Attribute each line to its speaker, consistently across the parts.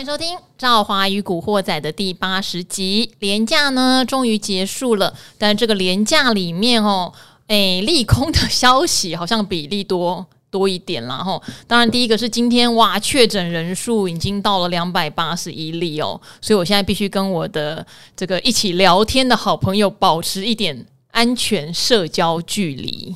Speaker 1: 欢迎收听《赵华与古惑仔》的第八十集。廉价呢，终于结束了，但这个廉价里面哦，诶，利空的消息好像比利多多一点啦。吼。当然，第一个是今天哇，确诊人数已经到了两百八十一例哦，所以我现在必须跟我的这个一起聊天的好朋友保持一点。安全社交距离。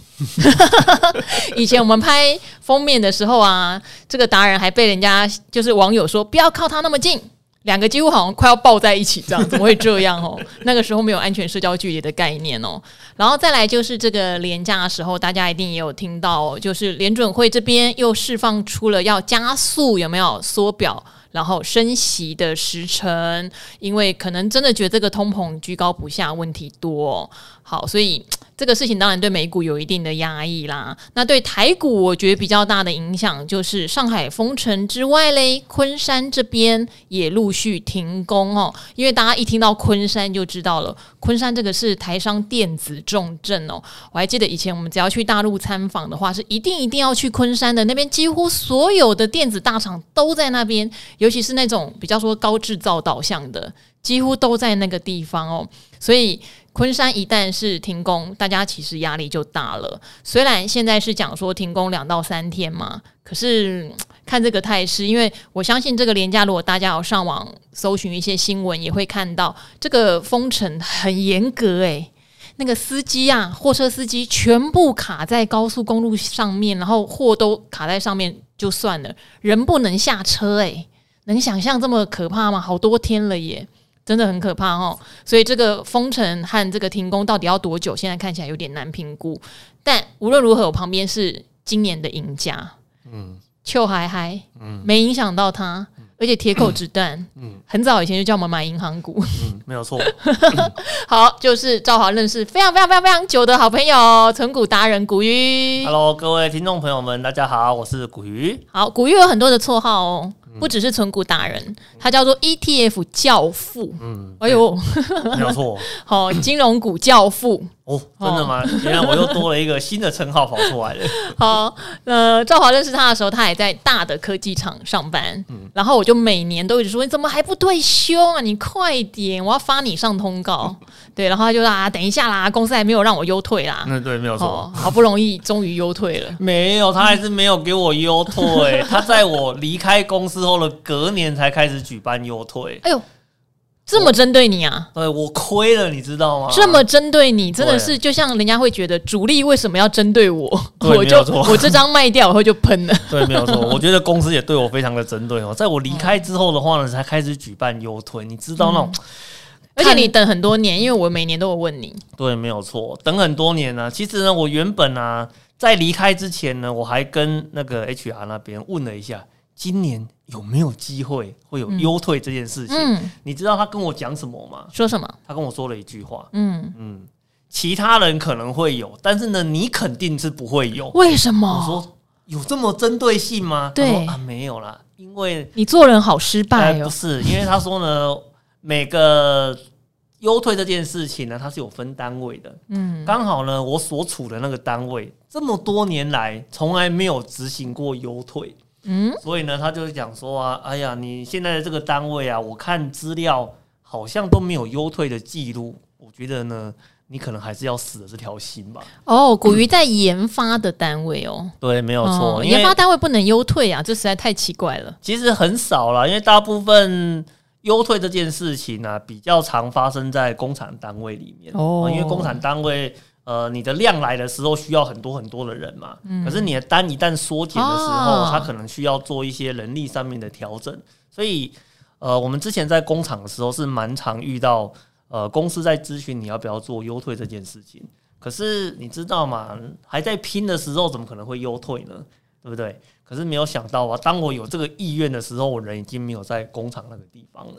Speaker 1: 以前我们拍封面的时候啊，这个达人还被人家就是网友说不要靠他那么近，两个几乎好像快要抱在一起这样，怎么会这样哦？那个时候没有安全社交距离的概念哦。然后再来就是这个连假的时候，大家一定也有听到，就是联准会这边又释放出了要加速有没有缩表？然后升息的时程，因为可能真的觉得这个通膨居高不下，问题多，好，所以。这个事情当然对美股有一定的压抑啦。那对台股，我觉得比较大的影响就是上海封城之外嘞，昆山这边也陆续停工哦。因为大家一听到昆山就知道了，昆山这个是台商电子重镇哦。我还记得以前我们只要去大陆参访的话，是一定一定要去昆山的，那边几乎所有的电子大厂都在那边，尤其是那种比较说高制造导向的，几乎都在那个地方哦。所以。昆山一旦是停工，大家其实压力就大了。虽然现在是讲说停工两到三天嘛，可是看这个态势，因为我相信这个连假，如果大家有上网搜寻一些新闻，也会看到这个封城很严格诶，那个司机啊，货车司机全部卡在高速公路上面，然后货都卡在上面就算了，人不能下车诶，能想象这么可怕吗？好多天了耶！真的很可怕哦，所以这个封城和这个停工到底要多久？现在看起来有点难评估。但无论如何，我旁边是今年的赢家，嗯，秋嗨嗨，嗯，没影响到他，而且铁口直断，嗯，很早以前就叫我们买银行股，
Speaker 2: 嗯，没有错。
Speaker 1: 好，就是赵华认识非常非常非常非常久的好朋友，存股达人古鱼。
Speaker 2: Hello，各位听众朋友们，大家好，我是古鱼。
Speaker 1: 好，古鱼有很多的绰号哦。不只是存股达人，他叫做 ETF 教父。嗯，哎呦，
Speaker 2: 没有错。
Speaker 1: 好，金融股教父。
Speaker 2: 哦，真的吗？原来我又多了一个新的称号跑出来了。
Speaker 1: 好，呃，赵华认识他的时候，他还在大的科技厂上班。嗯，然后我就每年都一直说：“你怎么还不退休啊？你快点，我要发你上通告。”对，然后他就说：“啊，等一下啦，公司还没有让我优退啦。”
Speaker 2: 嗯，对，没有错。
Speaker 1: 好不容易终于优退了，
Speaker 2: 没有，他还是没有给我优退。他在我离开公司后的隔年才开始举办优退。哎呦！
Speaker 1: 这么针对你啊？
Speaker 2: 对，我亏了，你知道吗？
Speaker 1: 这么针对你，真的是就像人家会觉得主力为什么要针对我？我就我这张卖掉，以后就喷了。
Speaker 2: 对，没有错。我觉得公司也对我非常的针对哦。在我离开之后的话呢，才开始举办优推，你知道那种。
Speaker 1: 而且你等很多年，因为我每年都有问你。
Speaker 2: 对，没有错，等很多年呢。其实呢，我原本啊，在离开之前呢，我还跟那个 HR 那边问了一下。今年有没有机会会有优退这件事情？嗯嗯、你知道他跟我讲什么吗？
Speaker 1: 说什么？
Speaker 2: 他跟我说了一句话。嗯嗯，其他人可能会有，但是呢，你肯定是不会有。
Speaker 1: 为什么？
Speaker 2: 我说有这么针对性吗？
Speaker 1: 对
Speaker 2: 啊，没有啦，因为
Speaker 1: 你做人好失败哦。
Speaker 2: 不是，因为他说呢，每个优退这件事情呢，它是有分单位的。嗯，刚好呢，我所处的那个单位这么多年来从来没有执行过优退。嗯，所以呢，他就讲说啊，哎呀，你现在的这个单位啊，我看资料好像都没有优退的记录，我觉得呢，你可能还是要死了这条心吧。
Speaker 1: 哦，古鱼在研发的单位哦，
Speaker 2: 对，没有错，
Speaker 1: 哦、研发单位不能优退啊，这实在太奇怪了。
Speaker 2: 其实很少啦，因为大部分优退这件事情呢、啊，比较常发生在工厂单位里面哦，因为工厂单位。呃，你的量来的时候需要很多很多的人嘛，嗯、可是你的单一旦缩减的时候，它、哦、可能需要做一些人力上面的调整，所以呃，我们之前在工厂的时候是蛮常遇到呃，公司在咨询你要不要做优退这件事情，可是你知道吗？还在拼的时候，怎么可能会优退呢？对不对？可是没有想到啊，当我有这个意愿的时候，我人已经没有在工厂那个地方了。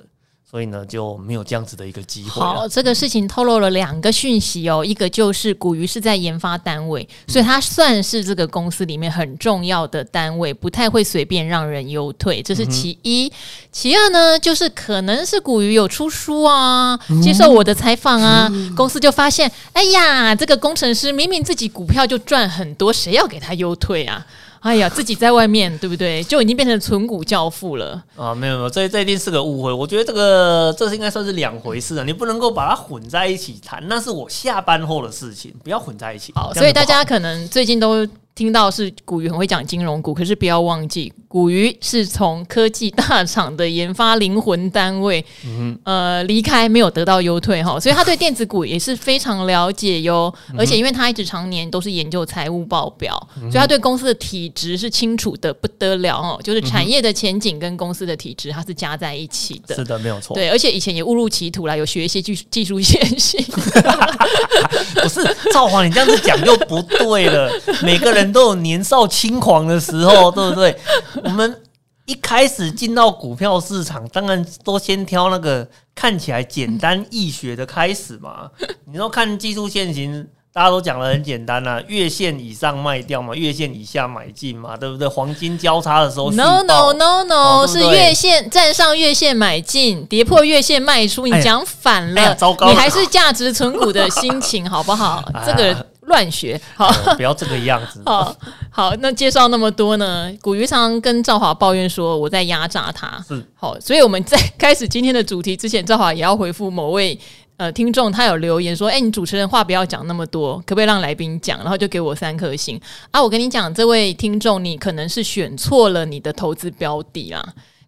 Speaker 2: 所以呢，就没有这样子的一个机会。
Speaker 1: 好，这个事情透露了两个讯息哦，一个就是古鱼是在研发单位，所以它算是这个公司里面很重要的单位，不太会随便让人优退，这是其一。嗯、其二呢，就是可能是古鱼有出书啊，接受我的采访啊，嗯、公司就发现，哎呀，这个工程师明明自己股票就赚很多，谁要给他优退啊？哎呀，自己在外面对不对？就已经变成存股教父了
Speaker 2: 啊！没有没有，这这一定是个误会。我觉得这个这是应该算是两回事啊，你不能够把它混在一起谈，那是我下班后的事情，不要混在一起。
Speaker 1: 好，所以大家可能最近都。听到是古鱼很会讲金融股，可是不要忘记，古鱼是从科技大厂的研发灵魂单位，嗯、呃，离开没有得到优退哈，所以他对电子股也是非常了解哟。嗯、而且因为他一直常年都是研究财务报表，嗯、所以他对公司的体质是清楚的不得了哦。就是产业的前景跟公司的体质，它是加在一起的。
Speaker 2: 是的，没有错。
Speaker 1: 对，而且以前也误入歧途啦，有学一些技技术线性。
Speaker 2: 不是赵华，你这样子讲就不对了。每个人。都有年少轻狂的时候，对不对？我们一开始进到股票市场，当然都先挑那个看起来简单易学的开始嘛。你说看技术线型，大家都讲的很简单啊，月线以上卖掉嘛，月线以下买进嘛，对不对？黄金交叉的时候
Speaker 1: ，no no no no，、哦、对对是月线站上月线买进，跌破月线卖出。你讲反了，哎哎、糟糕了，你还是价值存股的心情好不好？这个。乱学，好，
Speaker 2: 不要这个样子。
Speaker 1: 好好，那介绍那么多呢？古鱼常跟赵华抱怨说我在压榨他，是好，所以我们在开始今天的主题之前，赵华也要回复某位呃听众，他有留言说：“哎、欸，你主持人话不要讲那么多，可不可以让来宾讲？”然后就给我三颗星啊！我跟你讲，这位听众，你可能是选错了你的投资标的啊。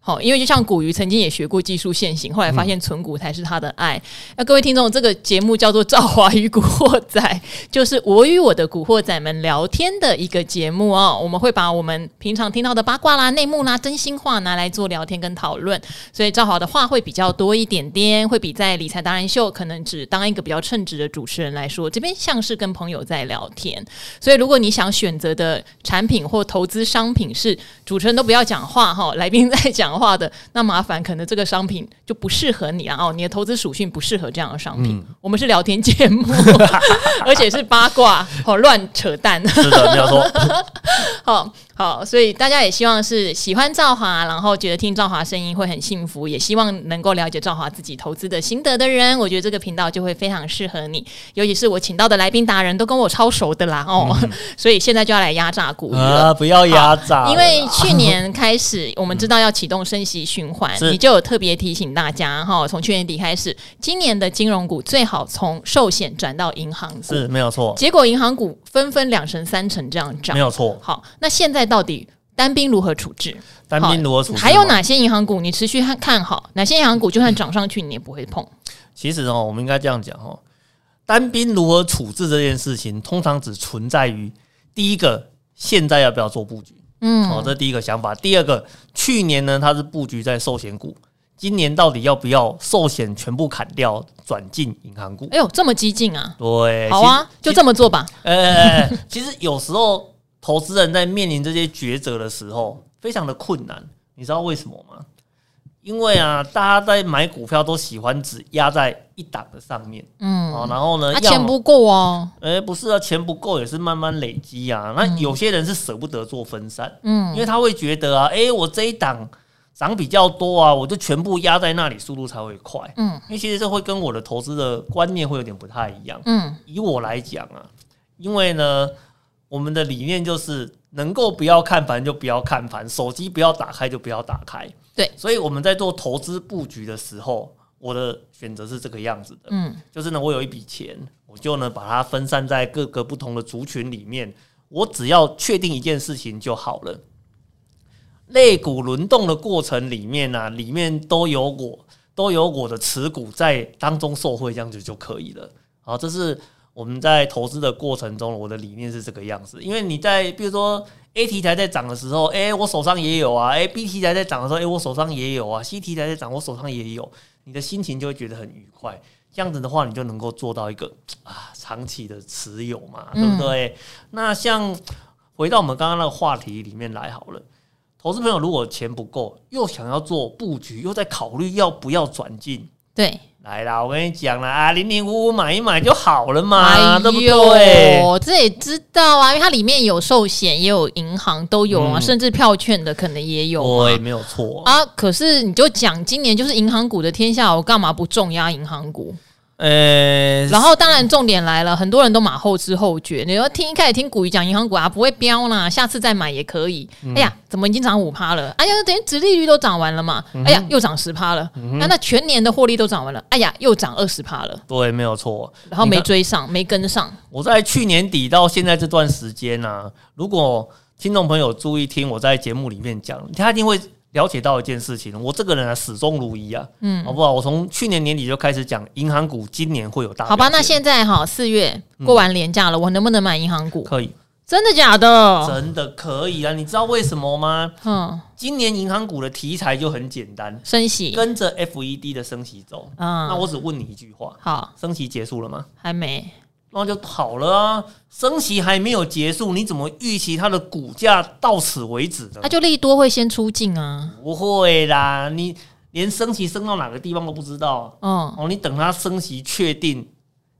Speaker 1: 好，因为就像古鱼曾经也学过技术线型，后来发现存股才是他的爱。那、嗯、各位听众，这个节目叫做《赵华与古惑仔》，就是我与我的古惑仔们聊天的一个节目哦。我们会把我们平常听到的八卦啦、内幕啦、真心话拿来做聊天跟讨论，所以赵华的话会比较多一点点，会比在理财达人秀可能只当一个比较称职的主持人来说，这边像是跟朋友在聊天。所以如果你想选择的产品或投资商品是主持人都不要讲话哈，来宾在讲。话的那麻烦，可能这个商品就不适合你啊哦。你的投资属性不适合这样的商品。嗯、我们是聊天节目，而且是八卦，好乱扯淡。
Speaker 2: 是的，没有错。
Speaker 1: 好好，所以大家也希望是喜欢赵华，然后觉得听赵华声音会很幸福，也希望能够了解赵华自己投资的心得的人，我觉得这个频道就会非常适合你。尤其是我请到的来宾达人都跟我超熟的啦哦，嗯、所以现在就要来压榨股了。
Speaker 2: 啊，不要压榨，
Speaker 1: 因为去年开始我们知道要启动升息循环，嗯、你就有特别提醒大家哈，从去年底开始，今年的金融股最好从寿险转到银行股，
Speaker 2: 是没有错。
Speaker 1: 结果银行股纷纷两成三成这样涨，
Speaker 2: 没有错。
Speaker 1: 好，那现在到底单兵如何处置？
Speaker 2: 单兵如何处置？
Speaker 1: 还有哪些银行股你持续看看好？哪些银行股就算涨上去你也不会碰？
Speaker 2: 其实哦，我们应该这样讲哦，单兵如何处置这件事情，通常只存在于第一个，现在要不要做布局？嗯，哦，这第一个想法。第二个，去年呢，它是布局在寿险股，今年到底要不要寿险全部砍掉，转进银行股？
Speaker 1: 哎呦，这么激进啊！
Speaker 2: 对，
Speaker 1: 好啊，就这么做吧。
Speaker 2: 呃，其实有时候投资人在面临这些抉择的时候，非常的困难。你知道为什么吗？因为啊，大家在买股票都喜欢只压在一档的上面，嗯，啊，然后呢，
Speaker 1: 他钱不够啊，
Speaker 2: 哎，不是啊，钱不够也是慢慢累积啊。那有些人是舍不得做分散，嗯，因为他会觉得啊，哎，我这一档涨比较多啊，我就全部压在那里，速度才会快，嗯，因为其实这会跟我的投资的观念会有点不太一样，嗯，以我来讲啊，因为呢，我们的理念就是能够不要看盘就不要看盘，手机不要打开就不要打开。对，所以我们在做投资布局的时候，我的选择是这个样子的，嗯，就是呢，我有一笔钱，我就呢把它分散在各个不同的族群里面，我只要确定一件事情就好了。类股轮动的过程里面呢、啊，里面都有我，都有我的持股在当中受惠，这样子就可以了。好，这是我们在投资的过程中，我的理念是这个样子。因为你在，比如说。A 题材在涨的时候，哎、欸，我手上也有啊。哎，B 题材在涨的时候，哎、欸，我手上也有啊。C 题材在涨，我手上也有。你的心情就会觉得很愉快。这样子的话，你就能够做到一个啊长期的持有嘛，对不对？嗯、那像回到我们刚刚那个话题里面来好了，投资朋友如果钱不够，又想要做布局，又在考虑要不要转进，
Speaker 1: 对。
Speaker 2: 来啦，我跟你讲啦，啊，零零五五买一买就好了嘛，对不对？
Speaker 1: 这也知道啊，因为它里面有寿险，也有银行，都有啊，
Speaker 2: 嗯、
Speaker 1: 甚至票券的可能也有。
Speaker 2: 对，没有错
Speaker 1: 啊。可是你就讲今年就是银行股的天下，我干嘛不重压银行股？呃、欸，然后当然重点来了，很多人都马后知后觉。你说听一开始听股鱼讲银行股啊，不会飙啦，下次再买也可以。嗯、哎呀，怎么已经涨五趴了？哎呀，等于殖利率都涨完了嘛？嗯、哎呀，又涨十趴了。嗯、哼那那全年的获利都涨完了。哎呀，又涨二十趴了。
Speaker 2: 对，没有错。
Speaker 1: 然后没追上，看没跟上。
Speaker 2: 我在去年底到现在这段时间呢、啊，如果听众朋友注意听我在节目里面讲，他一定会。了解到一件事情，我这个人啊始终如一啊，嗯，好不好？我从去年年底就开始讲银行股，今年会有大。
Speaker 1: 好吧，那现在哈四月过完年假了，嗯、我能不能买银行股？
Speaker 2: 可以，
Speaker 1: 真的假的？
Speaker 2: 真的可以啊！你知道为什么吗？嗯，今年银行股的题材就很简单，
Speaker 1: 升息，
Speaker 2: 跟着 FED 的升息走。嗯，那我只问你一句话，
Speaker 1: 好，
Speaker 2: 升息结束了吗？
Speaker 1: 还没。
Speaker 2: 那就跑了啊，升息还没有结束，你怎么预期它的股价到此为止呢？
Speaker 1: 那就利多会先出尽啊？
Speaker 2: 不会啦，你连升息升到哪个地方都不知道。嗯，哦，你等它升息确定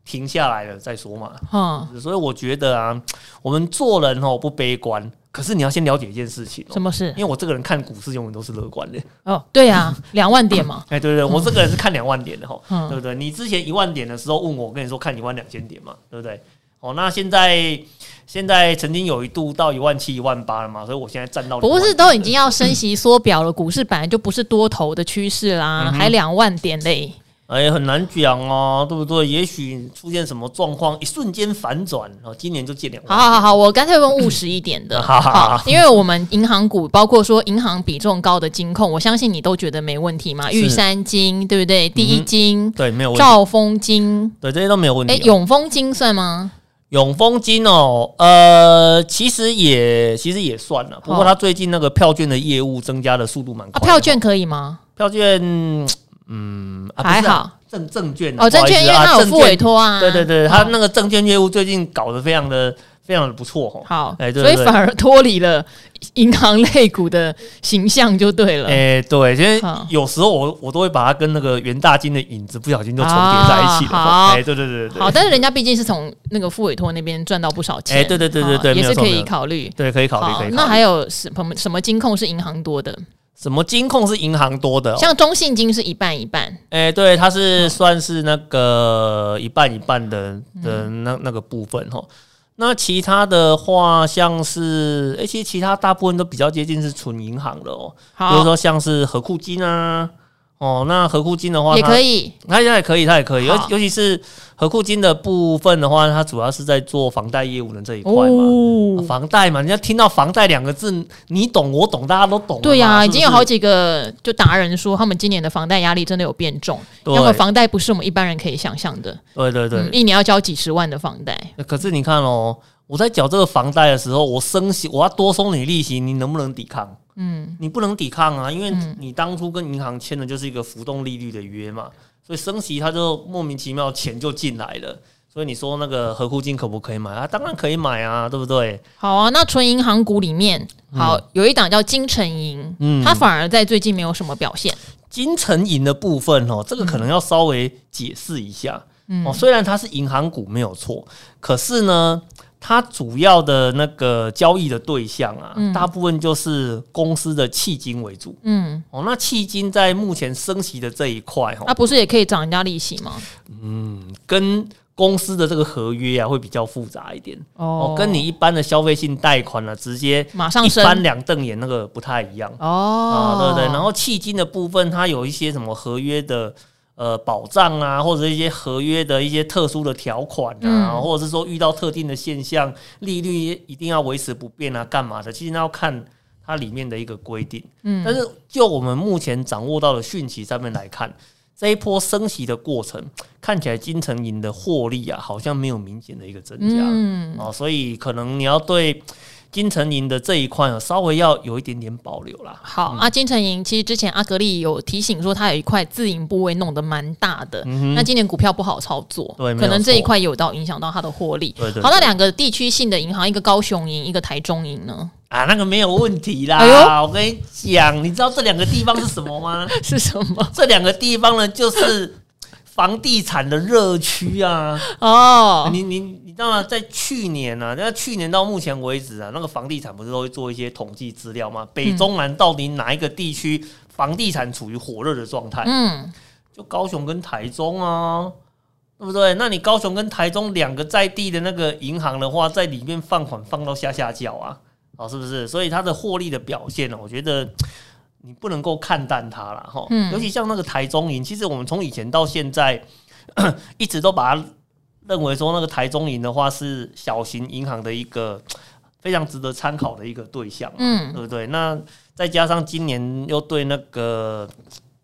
Speaker 2: 停下来了再说嘛。嗯，所以我觉得啊，我们做人哦不悲观。可是你要先了解一件事情，
Speaker 1: 什么事？
Speaker 2: 因为我这个人看股市永远都是乐观的。
Speaker 1: 哦，对啊，两万点嘛。
Speaker 2: 哎，对对对，我这个人是看两万点的哈，对不对？你之前一万点的时候问我，我跟你说看一万两千点嘛，对不对？哦，那现在现在曾经有一度到一万七、一万八了嘛，所以我现在站到
Speaker 1: 不是都已经要升息缩表了，股市本来就不是多头的趋势啦，还两万点嘞。
Speaker 2: 哎，很难讲哦，对不对？也许出现什么状况，一瞬间反转，哦，今年就借两万。
Speaker 1: 好好好，我干脆问务实一点的，好，好，因为我们银行股，包括说银行比重高的金控，我相信你都觉得没问题嘛。玉山金，对不对？第一金，
Speaker 2: 对，没有问题。
Speaker 1: 兆丰金，
Speaker 2: 对，这些都没有问题。哎，
Speaker 1: 永丰金算吗？
Speaker 2: 永丰金哦，呃，其实也其实也算了，不过它最近那个票券的业务增加的速度蛮快。
Speaker 1: 票券可以吗？
Speaker 2: 票券。嗯，啊、
Speaker 1: 还好，
Speaker 2: 证证券
Speaker 1: 哦，证券因为它有付委托啊，
Speaker 2: 对对对，他那个证券业务最近搞得非常的非常的不错哈。
Speaker 1: 好，哎，所以反而脱离了银行类股的形象就对了。
Speaker 2: 哎，对，因为有时候我我都会把它跟那个元大金的影子不小心就重叠在一起了。好，哎，对对对对，
Speaker 1: 好，但是人家毕竟是从那个付委托那边赚到不少钱，
Speaker 2: 哎，对对对对对，
Speaker 1: 也是可以考虑，
Speaker 2: 对，可以考虑，可以。
Speaker 1: 那还有什么什么金控是银行多的？
Speaker 2: 什么金控是银行多的？
Speaker 1: 像中信金是一半一半。
Speaker 2: 哎、欸，对，它是算是那个一半一半的的那那个部分哈。那其他的话，像是而且、欸、其他大部分都比较接近是纯银行的哦。好，比如说像是合库金啊。哦，那合库金的话，
Speaker 1: 也可以，
Speaker 2: 它现在也可以，它也可以，尤尤其是合库金的部分的话，它主要是在做房贷业务的这一块嘛，哦、房贷嘛，人家听到房贷两个字，你懂我懂，大家都懂。
Speaker 1: 对呀、啊，已经有好几个就达人说，他们今年的房贷压力真的有变重，对因为房贷不是我们一般人可以想象的。
Speaker 2: 对对对、嗯，
Speaker 1: 一年要交几十万的房贷。
Speaker 2: 可是你看哦，我在缴这个房贷的时候，我升息，我要多收你利息，你能不能抵抗？嗯，你不能抵抗啊，因为你当初跟银行签的就是一个浮动利率的约嘛，所以升息它就莫名其妙钱就进来了。所以你说那个合库金可不可以买啊？当然可以买啊，对不对？
Speaker 1: 好啊，那纯银行股里面，好有一档叫金城银，嗯，它反而在最近没有什么表现。
Speaker 2: 金城银的部分哦，这个可能要稍微解释一下。嗯，哦，虽然它是银行股没有错，可是呢。它主要的那个交易的对象啊，嗯、大部分就是公司的迄金为主。嗯，哦，那迄金在目前升息的这一块，哈，
Speaker 1: 那不是也可以涨人家利息吗？
Speaker 2: 嗯，跟公司的这个合约啊，会比较复杂一点。哦，跟你一般的消费性贷款呢、啊，直接马上一翻两瞪眼，那个不太一样。哦，对不对？然后迄金的部分，它有一些什么合约的。呃，保障啊，或者一些合约的一些特殊的条款啊，嗯、或者是说遇到特定的现象，利率一定要维持不变啊，干嘛的？其实那要看它里面的一个规定。嗯，但是就我们目前掌握到的讯息上面来看，这一波升息的过程，看起来金城银的获利啊，好像没有明显的一个增加。嗯，哦，所以可能你要对金城银的这一块啊，稍微要有一点点保留啦。
Speaker 1: 好、嗯、啊，金城银其实之前阿格力有提醒说，它有一块自营部位弄得蛮大的、嗯，那今年股票不好操作，
Speaker 2: 对，
Speaker 1: 可能这一块有到影响到它的获利。
Speaker 2: 对对，对。
Speaker 1: 好，那两个地区性的银行，一个高雄银，一个台中银呢？
Speaker 2: 啊，那个没有问题啦。
Speaker 1: 哎、
Speaker 2: 我跟你讲，你知道这两个地方是什么吗？
Speaker 1: 是什么？
Speaker 2: 这两个地方呢，就是。房地产的热区啊！
Speaker 1: 哦，
Speaker 2: 你你你知道吗？在去年啊，那去年到目前为止啊，那个房地产不是都会做一些统计资料吗？北中南到底哪一个地区房地产处于火热的状态？
Speaker 1: 嗯，
Speaker 2: 就高雄跟台中啊，对不对？那你高雄跟台中两个在地的那个银行的话，在里面放款放到下下叫啊，哦，是不是？所以它的获利的表现呢，我觉得。你不能够看淡它了哈，尤其像那个台中银，其实我们从以前到现在 一直都把它认为说那个台中银的话是小型银行的一个 非常值得参考的一个对象，
Speaker 1: 嗯，
Speaker 2: 对不对？那再加上今年又对那个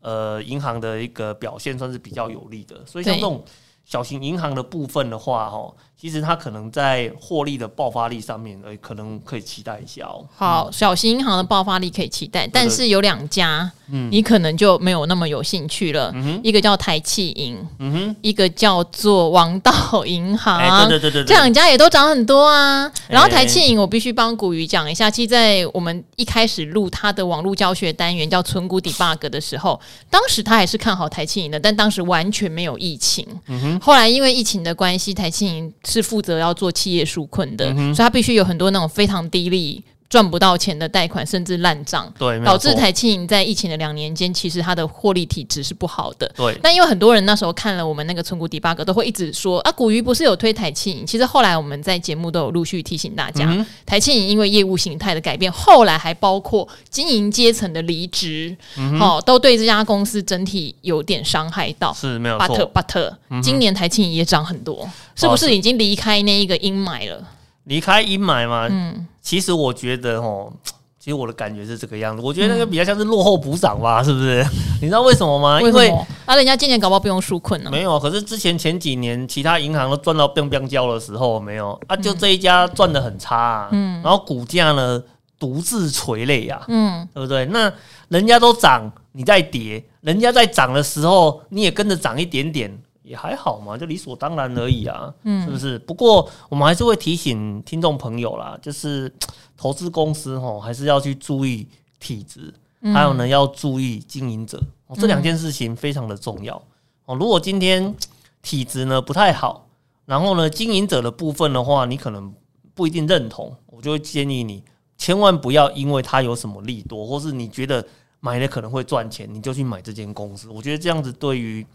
Speaker 2: 呃银行的一个表现算是比较有利的，所以像这种小型银行的部分的话，哈。其实它可能在获利的爆发力上面，呃，可能可以期待一下哦。
Speaker 1: 好，小型银行的爆发力可以期待，但是有两家，嗯，你可能就没有那么有兴趣了。嗯、一个叫台企银，嗯哼，一个叫做王道银行。
Speaker 2: 欸、对对对对，
Speaker 1: 这两家也都涨很多啊。然后台企银，我必须帮古鱼讲一下，其实，在我们一开始录他的网络教学单元叫“存股 debug” 的时候，当时他还是看好台企银的，但当时完全没有疫情。嗯哼，后来因为疫情的关系，台企银。是负责要做企业纾困的，嗯，所以他必须有很多那种非常低利。赚不到钱的贷款，甚至烂账，
Speaker 2: 对，
Speaker 1: 导致台庆银在疫情的两年间，其实它的获利体质是不好的。
Speaker 2: 对，
Speaker 1: 但因为很多人那时候看了我们那个存股 debug，都会一直说啊，股鱼不是有推台庆银？其实后来我们在节目都有陆续提醒大家，嗯、台庆银因为业务形态的改变，后来还包括经营阶层的离职，嗯，哦，都对这家公司整体有点伤害到。
Speaker 2: 是没有错。
Speaker 1: But but，嗯、今年台庆银也涨很多，是不是已经离开那一个阴霾了？
Speaker 2: 离开阴霾嘛？
Speaker 1: 嗯。
Speaker 2: 其实我觉得哦，其实我的感觉是这个样子。我觉得那个比较像是落后补涨吧，是不是？你知道为什么吗？因为
Speaker 1: 啊，人家今年搞不好不用纾困了。
Speaker 2: 没有，可是之前前几年其他银行都赚到乒乒交的时候，没有啊，就这一家赚的很差啊。嗯。然后股价呢独自垂泪呀。嗯。对不对？那人家都涨，你在跌；人家在涨的时候，你也跟着涨一点点。也还好嘛，就理所当然而已啊，嗯，是不是？不过我们还是会提醒听众朋友啦，就是投资公司哦，还是要去注意体质，还有呢，要注意经营者，这两件事情非常的重要哦。如果今天体质呢不太好，然后呢，经营者的部分的话，你可能不一定认同，我就会建议你千万不要因为他有什么利多，或是你觉得买了可能会赚钱，你就去买这间公司。我觉得这样子对于。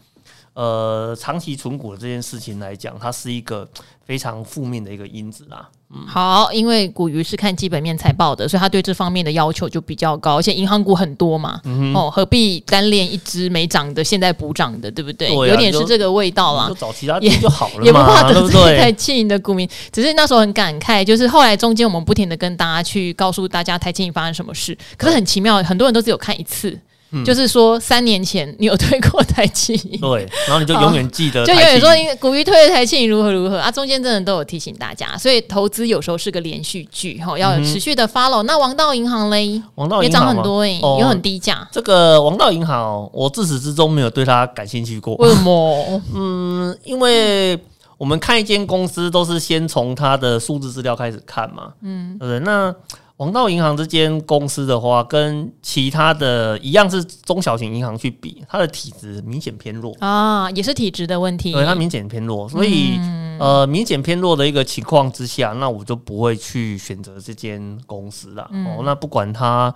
Speaker 2: 呃，长期存股的这件事情来讲，它是一个非常负面的一个因子啦。嗯，
Speaker 1: 好，因为股鱼是看基本面财报的，所以他对这方面的要求就比较高，而且银行股很多嘛，嗯、哦，何必单练一只没涨的，现在补涨的，对不对？有点是这个味道啦。
Speaker 2: 就找其他也就好了嘛，
Speaker 1: 也不怕得罪台企银的股民。只是那时候很感慨，就是后来中间我们不停的跟大家去告诉大家台企银发生什么事，可是很奇妙，很多人都只有看一次。嗯、就是说，三年前你有推过台企银，
Speaker 2: 对，然后你就永远记得，
Speaker 1: 就永远说，因为股鱼推了台企银如何如何啊，中间真的都有提醒大家，所以投资有时候是个连续剧，哈，要有持续的 follow、嗯。那王道银行嘞，
Speaker 2: 王道银
Speaker 1: 行也涨很多哎、欸哦，有很低价。
Speaker 2: 这个王道银行，我自始至终没有对它感兴趣过。
Speaker 1: 为什么？
Speaker 2: 嗯，因为我们看一间公司都是先从它的数字资料开始看嘛，嗯，对不对？那王道银行这间公司的话，跟其他的一样是中小型银行去比，它的体质明显偏弱
Speaker 1: 啊，也是体质的问题。
Speaker 2: 对，它明显偏弱，所以、嗯、呃，明显偏弱的一个情况之下，那我就不会去选择这间公司了、嗯。哦，那不管它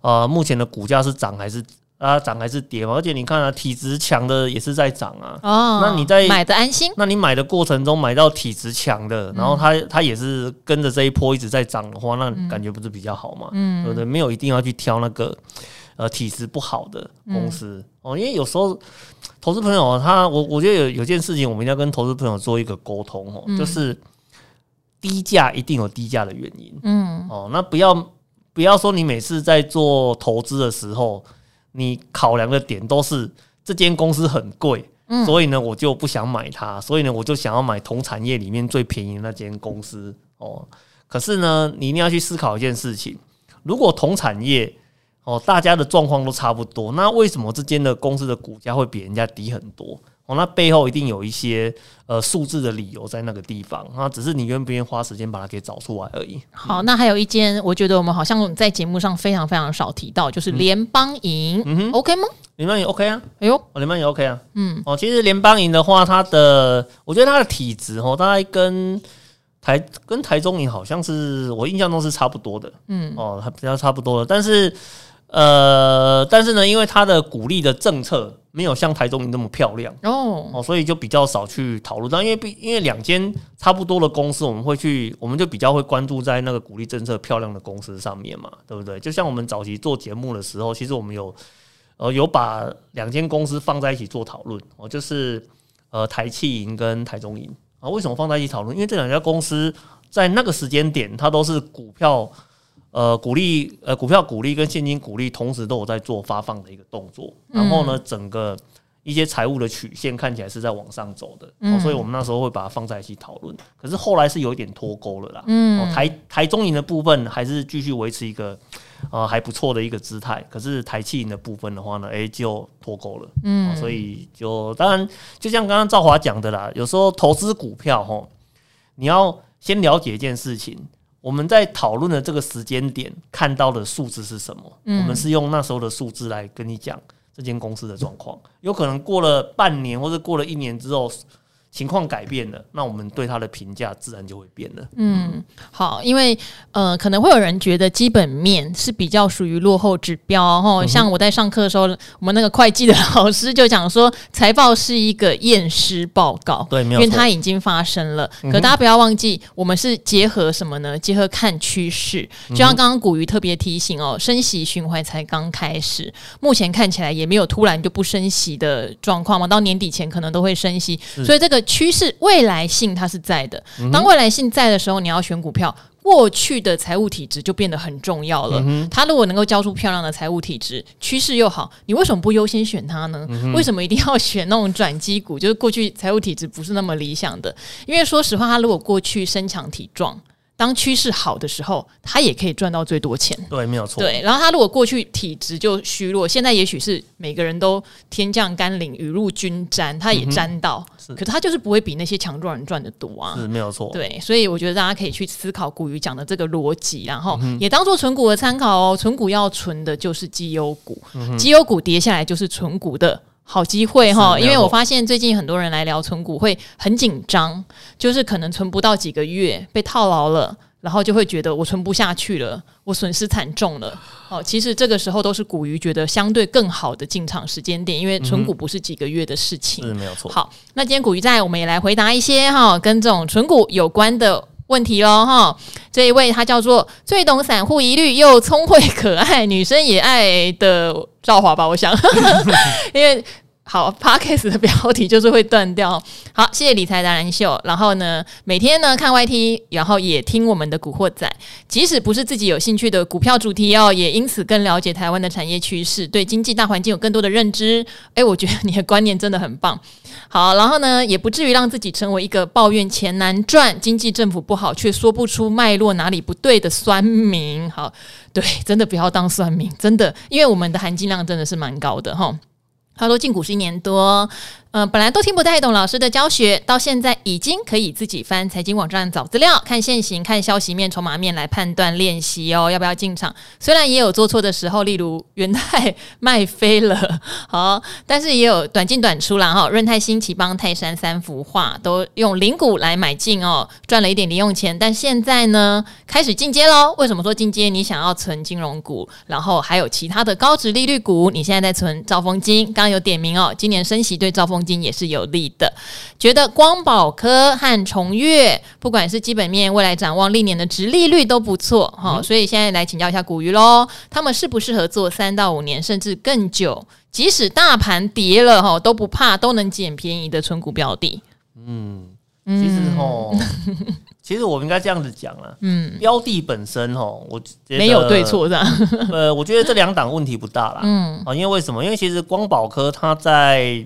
Speaker 2: 呃目前的股价是涨还是。啊，涨还是跌嘛？而且你看啊，体质强的也是在涨啊。
Speaker 1: 哦，
Speaker 2: 那你在
Speaker 1: 买的安心？
Speaker 2: 那你买的过程中买到体质强的，然后它它也是跟着这一波一直在涨的话，那感觉不是比较好嘛？嗯，对不对？没有一定要去挑那个呃体质不好的公司哦，因为有时候投资朋友他，我我觉得有有件事情我们一定要跟投资朋友做一个沟通哦，就是低价一定有低价的原因。嗯，哦，那不要不要说你每次在做投资的时候。你考量的点都是这间公司很贵，嗯，所以呢，我就不想买它，所以呢，我就想要买同产业里面最便宜的那间公司哦。可是呢，你一定要去思考一件事情：如果同产业哦，大家的状况都差不多，那为什么这间的公司的股价会比人家低很多？哦，那背后一定有一些呃数字的理由在那个地方，那只是你愿不愿意花时间把它给找出来而已。
Speaker 1: 好，那还有一间，我觉得我们好像在节目上非常非常少提到，就是联邦银，嗯哼，OK 吗？
Speaker 2: 联邦银 OK 啊，
Speaker 1: 哎呦，
Speaker 2: 哦，联邦银 OK 啊，嗯，哦，其实联邦银的话，它的我觉得它的体质哦，大概跟台跟台中银好像是我印象中是差不多的，嗯，哦，它比较差不多的，但是呃，但是呢，因为它的鼓励的政策。没有像台中银那么漂亮哦哦，所以就比较少去讨论但，因为毕因为两间差不多的公司，我们会去，我们就比较会关注在那个鼓励政策漂亮的公司上面嘛，对不对？就像我们早期做节目的时候，其实我们有呃有把两间公司放在一起做讨论哦，就是呃台气银跟台中银啊，为什么放在一起讨论？因为这两家公司在那个时间点，它都是股票。呃，股利呃，股票股利跟现金股利同时都有在做发放的一个动作，然后呢，整个一些财务的曲线看起来是在往上走的，嗯、所以我们那时候会把它放在一起讨论。可是后来是有一点脱钩了啦，嗯，台台中银的部分还是继续维持一个呃还不错的一个姿态，可是台气银的部分的话呢，诶、欸，就脱钩了，嗯，所以就当然就像刚刚赵华讲的啦，有时候投资股票吼，你要先了解一件事情。我们在讨论的这个时间点看到的数字是什么？嗯、我们是用那时候的数字来跟你讲这间公司的状况。有可能过了半年或者过了一年之后。情况改变了，那我们对它的评价自然就会变了。
Speaker 1: 嗯，好，因为呃，可能会有人觉得基本面是比较属于落后指标哦。像我在上课的时候，我们那个会计的老师就讲说，财报是一个验尸报告，
Speaker 2: 对，没有，
Speaker 1: 因为它已经发生了。可大家不要忘记，我们是结合什么呢？结合看趋势。就像刚刚古鱼特别提醒哦，升息循环才刚开始，目前看起来也没有突然就不升息的状况嘛。到年底前可能都会升息，所以这个。趋势未来性它是在的，当未来性在的时候，你要选股票，过去的财务体质就变得很重要了。它如果能够交出漂亮的财务体质，趋势又好，你为什么不优先选它呢？为什么一定要选那种转机股？就是过去财务体质不是那么理想的，因为说实话，它如果过去身强体壮。当趋势好的时候，他也可以赚到最多钱。
Speaker 2: 对，没有错。
Speaker 1: 对，然后他如果过去体质就虚弱，现在也许是每个人都天降甘霖，雨露均沾，他也沾到，嗯、可是他就是不会比那些强壮人赚的多啊。
Speaker 2: 是，没有错。
Speaker 1: 对，所以我觉得大家可以去思考古鱼讲的这个逻辑，然后也当做存股的参考哦。存股要存的就是绩优股，绩优股跌下来就是存股的。好机会哈，因为我发现最近很多人来聊存股会很紧张，就是可能存不到几个月被套牢了，然后就会觉得我存不下去了，我损失惨重了。哦，其实这个时候都是股鱼觉得相对更好的进场时间点，因为存股不是几个月的事情。
Speaker 2: 是没有错。
Speaker 1: 好，那今天股鱼在，我们也来回答一些哈跟这种存股有关的问题喽哈。这一位他叫做最懂散户疑虑又聪慧可爱，女生也爱的赵华吧，我想，因为。好，Podcast 的标题就是会断掉。好，谢谢理财达人秀。然后呢，每天呢看 YT，然后也听我们的古惑仔。即使不是自己有兴趣的股票主题哦，也因此更了解台湾的产业趋势，对经济大环境有更多的认知。诶，我觉得你的观念真的很棒。好，然后呢，也不至于让自己成为一个抱怨钱难赚、经济政府不好却说不出脉络哪里不对的酸民。好，对，真的不要当酸民，真的，因为我们的含金量真的是蛮高的哈。他说进股市一年多。呃，本来都听不太懂老师的教学，到现在已经可以自己翻财经网站找资料，看现行、看消息面、筹码面来判断练习哦，要不要进场？虽然也有做错的时候，例如元泰卖飞了，好，但是也有短进短出啦哈。润泰、新奇邦、泰山三幅画都用零股来买进哦，赚了一点零用钱。但现在呢，开始进阶喽。为什么说进阶？你想要存金融股，然后还有其他的高值利率股，你现在在存兆丰金，刚刚有点名哦，今年升息对兆丰。金也是有利的，觉得光宝科和崇越，不管是基本面、未来展望、历年的殖利率都不错哈，嗯、所以现在来请教一下古鱼喽，他们适不适合做三到五年甚至更久，即使大盘跌了哈都不怕，都能捡便宜的存股标的？
Speaker 2: 嗯，其实哈，其实我们应该这样子讲啊，嗯，标的本身哈，我觉得
Speaker 1: 没有对错的，
Speaker 2: 呃，我觉得这两档问题不大啦，嗯，啊，因为为什么？因为其实光宝科它在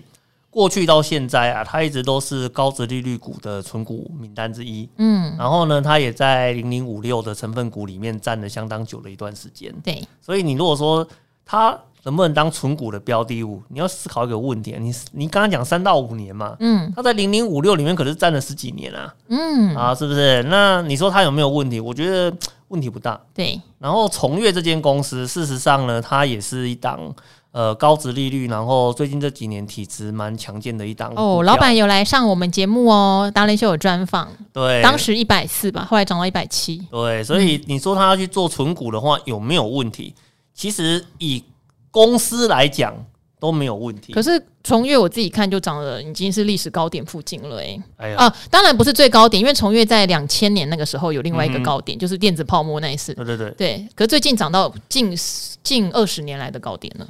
Speaker 2: 过去到现在啊，它一直都是高值利率股的存股名单之一。
Speaker 1: 嗯，
Speaker 2: 然后呢，它也在零零五六的成分股里面占了相当久的一段时间。
Speaker 1: 对，
Speaker 2: 所以你如果说它能不能当存股的标的物，你要思考一个问题。你你刚刚讲三到五年嘛，
Speaker 1: 嗯，
Speaker 2: 它在零零五六里面可是占了十几年啊，
Speaker 1: 嗯
Speaker 2: 啊，是不是？那你说它有没有问题？我觉得问题不大。
Speaker 1: 对，
Speaker 2: 然后崇越这间公司，事实上呢，它也是一档。呃，高值利率，然后最近这几年体质蛮强健的一档
Speaker 1: 哦。老板有来上我们节目哦，达人秀有专访，
Speaker 2: 对，
Speaker 1: 当时一百四吧，后来涨到一百七。
Speaker 2: 对，所以你说他要去做存股的话，有没有问题？其实以公司来讲都没有问题。
Speaker 1: 可是崇越我自己看就涨了，已经是历史高点附近了哎。
Speaker 2: 哎呀，
Speaker 1: 啊，当然不是最高点，因为崇越在两千年那个时候有另外一个高点，嗯、就是电子泡沫那一次。
Speaker 2: 对对对，
Speaker 1: 对。可是最近涨到近近二十年来的高点了。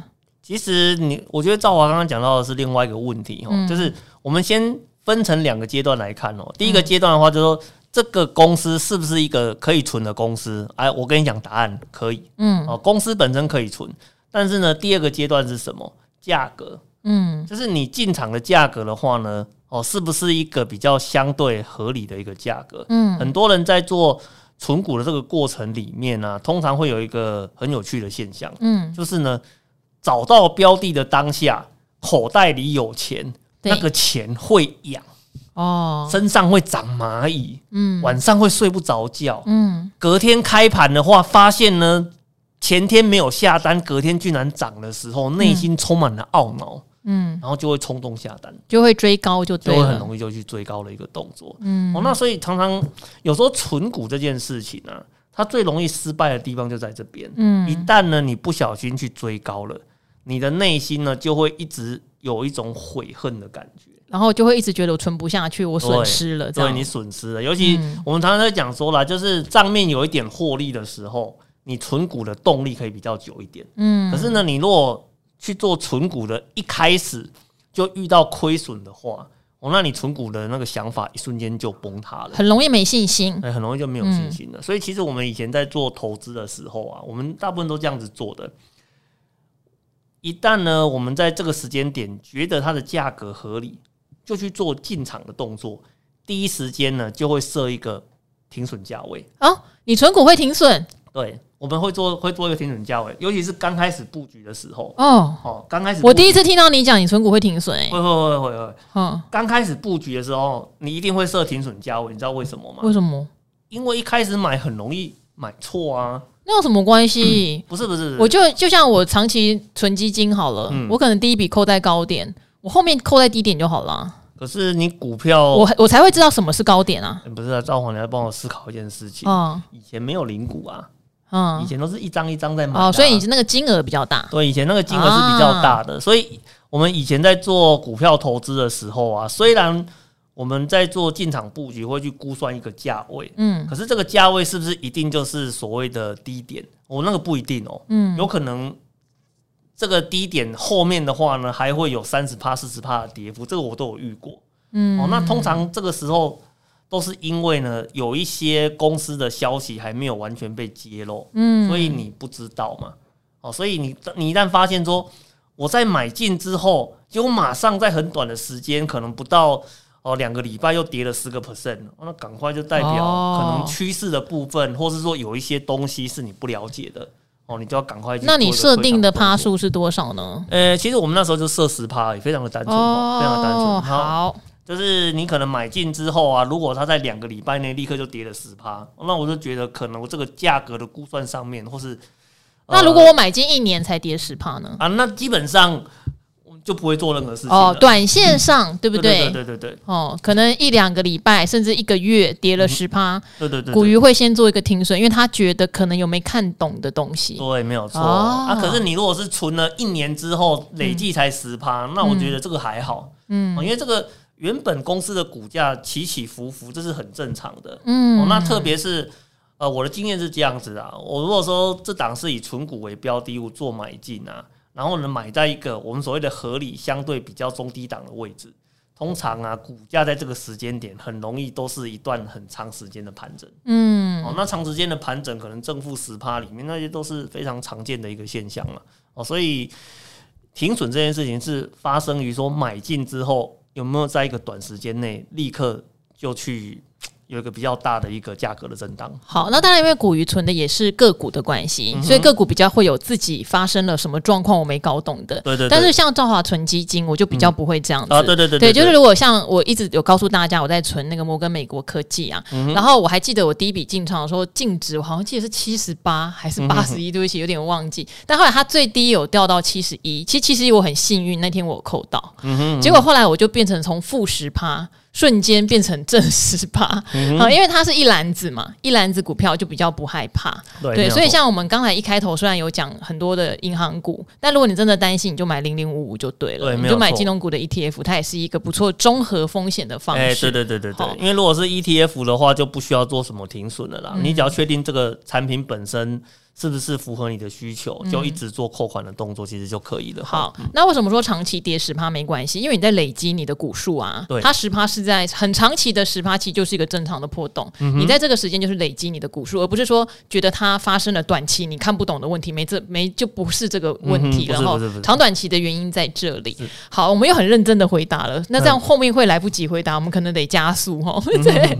Speaker 2: 其实你，我觉得赵华刚刚讲到的是另外一个问题哦，嗯、就是我们先分成两个阶段来看哦。第一个阶段的话，就是说这个公司是不是一个可以存的公司？哎，我跟你讲答案，可以。嗯，哦，公司本身可以存，但是呢，第二个阶段是什么？价格。嗯，就是你进场的价格的话呢，哦，是不是一个比较相对合理的一个价格？嗯，很多人在做存股的这个过程里面呢、啊，通常会有一个很有趣的现象，嗯，就是呢。找到标的的当下，口袋里有钱，那个钱会痒哦，身上会长蚂蚁，嗯，晚上会睡不着觉，嗯，隔天开盘的话，发现呢，前天没有下单，隔天居然涨的时候，内心充满了懊恼，嗯，然后就会冲动下单，
Speaker 1: 就会追高，就
Speaker 2: 就会很容易就去追高的一个动作，嗯，哦，那所以常常有时候存股这件事情呢，它最容易失败的地方就在这边，嗯，一旦呢你不小心去追高了。你的内心呢，就会一直有一种悔恨的感觉，
Speaker 1: 然后就会一直觉得我存不下去，我损失了，
Speaker 2: 对，你损失了。尤其我们常常在讲说啦，就是账面有一点获利的时候，你存股的动力可以比较久一点。嗯，可是呢，你如果去做存股的，一开始就遇到亏损的话，哦，那你存股的那个想法一瞬间就崩塌了，
Speaker 1: 很容易没信心，
Speaker 2: 很容易就没有信心了。所以其实我们以前在做投资的时候啊，我们大部分都这样子做的。一旦呢，我们在这个时间点觉得它的价格合理，就去做进场的动作。第一时间呢，就会设一个停损价位。
Speaker 1: 哦，你存股会停损？
Speaker 2: 对，我们会做会做一个停损价位，尤其是刚开始布局的时候。
Speaker 1: 哦
Speaker 2: 哦，刚开始
Speaker 1: 我第一次听到你讲你存股会停损，欸，
Speaker 2: 会会会会会。嗯，刚开始布局的时候，你一定会设停损价位，你知道为什么吗？
Speaker 1: 为什么？
Speaker 2: 因为一开始买很容易买错啊。
Speaker 1: 那有什么关系？
Speaker 2: 嗯？不是不是，
Speaker 1: 我就就像我长期存基金好了，嗯、我可能第一笔扣在高点，我后面扣在低点就好了。
Speaker 2: 可是你股票，
Speaker 1: 我我才会知道什么是高点啊！
Speaker 2: 不是啊，赵黄，你要帮我思考一件事情。嗯，以前没有零股啊，嗯，以前都是一张一张在买，啊，
Speaker 1: 哦，所以以前那个金额比较大。
Speaker 2: 对，以前那个金额是比较大的，啊、所以我们以前在做股票投资的时候啊，虽然。我们在做进场布局，会去估算一个价位，嗯，可是这个价位是不是一定就是所谓的低点？我那个不一定哦，嗯，有可能这个低点后面的话呢，还会有三十趴、四十趴的跌幅，这个我都有遇过，嗯，哦，那通常这个时候都是因为呢，有一些公司的消息还没有完全被揭露，嗯，所以你不知道嘛，哦，所以你你一旦发现说我在买进之后，就马上在很短的时间，可能不到。哦，两个礼拜又跌了十个 percent，那赶快就代表可能趋势的部分，哦、或是说有一些东西是你不了解的，哦，你就要赶快去。
Speaker 1: 那你设定的趴数是多少呢？
Speaker 2: 呃，其实我们那时候就设十趴，也非常的单纯，哦、非常的单纯。
Speaker 1: 好，
Speaker 2: 就是你可能买进之后啊，如果它在两个礼拜内立刻就跌了十趴，那我就觉得可能我这个价格的估算上面，或是、
Speaker 1: 呃、那如果我买进一年才跌十趴呢？
Speaker 2: 啊，那基本上。就不会做任何事情
Speaker 1: 哦。短线上，对不对？
Speaker 2: 对对对对。
Speaker 1: 哦，可能一两个礼拜，甚至一个月跌了十趴。
Speaker 2: 对对对。
Speaker 1: 股鱼会先做一个停损，因为他觉得可能有没看懂的东西。
Speaker 2: 对，没有错。啊，可是你如果是存了一年之后累计才十趴，那我觉得这个还好。嗯。因为这个原本公司的股价起起伏伏，这是很正常的。嗯。那特别是呃，我的经验是这样子啊。我如果说这档是以存股为标的物做买进啊。然后呢，买在一个我们所谓的合理、相对比较中低档的位置，通常啊，股价在这个时间点很容易都是一段很长时间的盘整。嗯，哦，那长时间的盘整可能正负十趴里面那些都是非常常见的一个现象了。哦，所以停损这件事情是发生于说买进之后有没有在一个短时间内立刻就去。有一个比较大的一个价格的震荡。
Speaker 1: 好，那当然，因为股鱼存的也是个股的关系，嗯、所以个股比较会有自己发生了什么状况我没搞懂的。
Speaker 2: 对对，对。
Speaker 1: 但是像兆华存基金，我就比较不会这样子。
Speaker 2: 嗯、啊，对对对对，
Speaker 1: 对。就是如果像我一直有告诉大家，我在存那个摩根美国科技啊，嗯、然后我还记得我第一笔进场的时候净值，我好像记得是七十八还是八十一，对不起，有点忘记。但后来它最低有掉到七十一，其实七十一我很幸运，那天我有扣到。嗯哼。结果后来我就变成从负十趴。瞬间变成正十趴，好、嗯，因为它是一篮子嘛，一篮子股票就比较不害怕。对，对，所以像我们刚才一开头虽然有讲很多的银行股，但如果你真的担心，你就买零零五五就对了，对，你就买金融股的 ETF，它也是一个不错综合风险的方式。哎，
Speaker 2: 对对对对对，因为如果是 ETF 的话，就不需要做什么停损了啦，嗯、你只要确定这个产品本身。是不是符合你的需求，就一直做扣款的动作，其实就可以了。
Speaker 1: 好，那为什么说长期跌十趴没关系？因为你在累积你的股数啊。对，它十趴是在很长期的十趴期，就是一个正常的波动。你在这个时间就是累积你的股数，而不是说觉得它发生了短期你看不懂的问题，没这没就不是这个问题了。然后长短期的原因在这里。好，我们又很认真的回答了。那这样后面会来不及回答，我们可能得加速哈。对，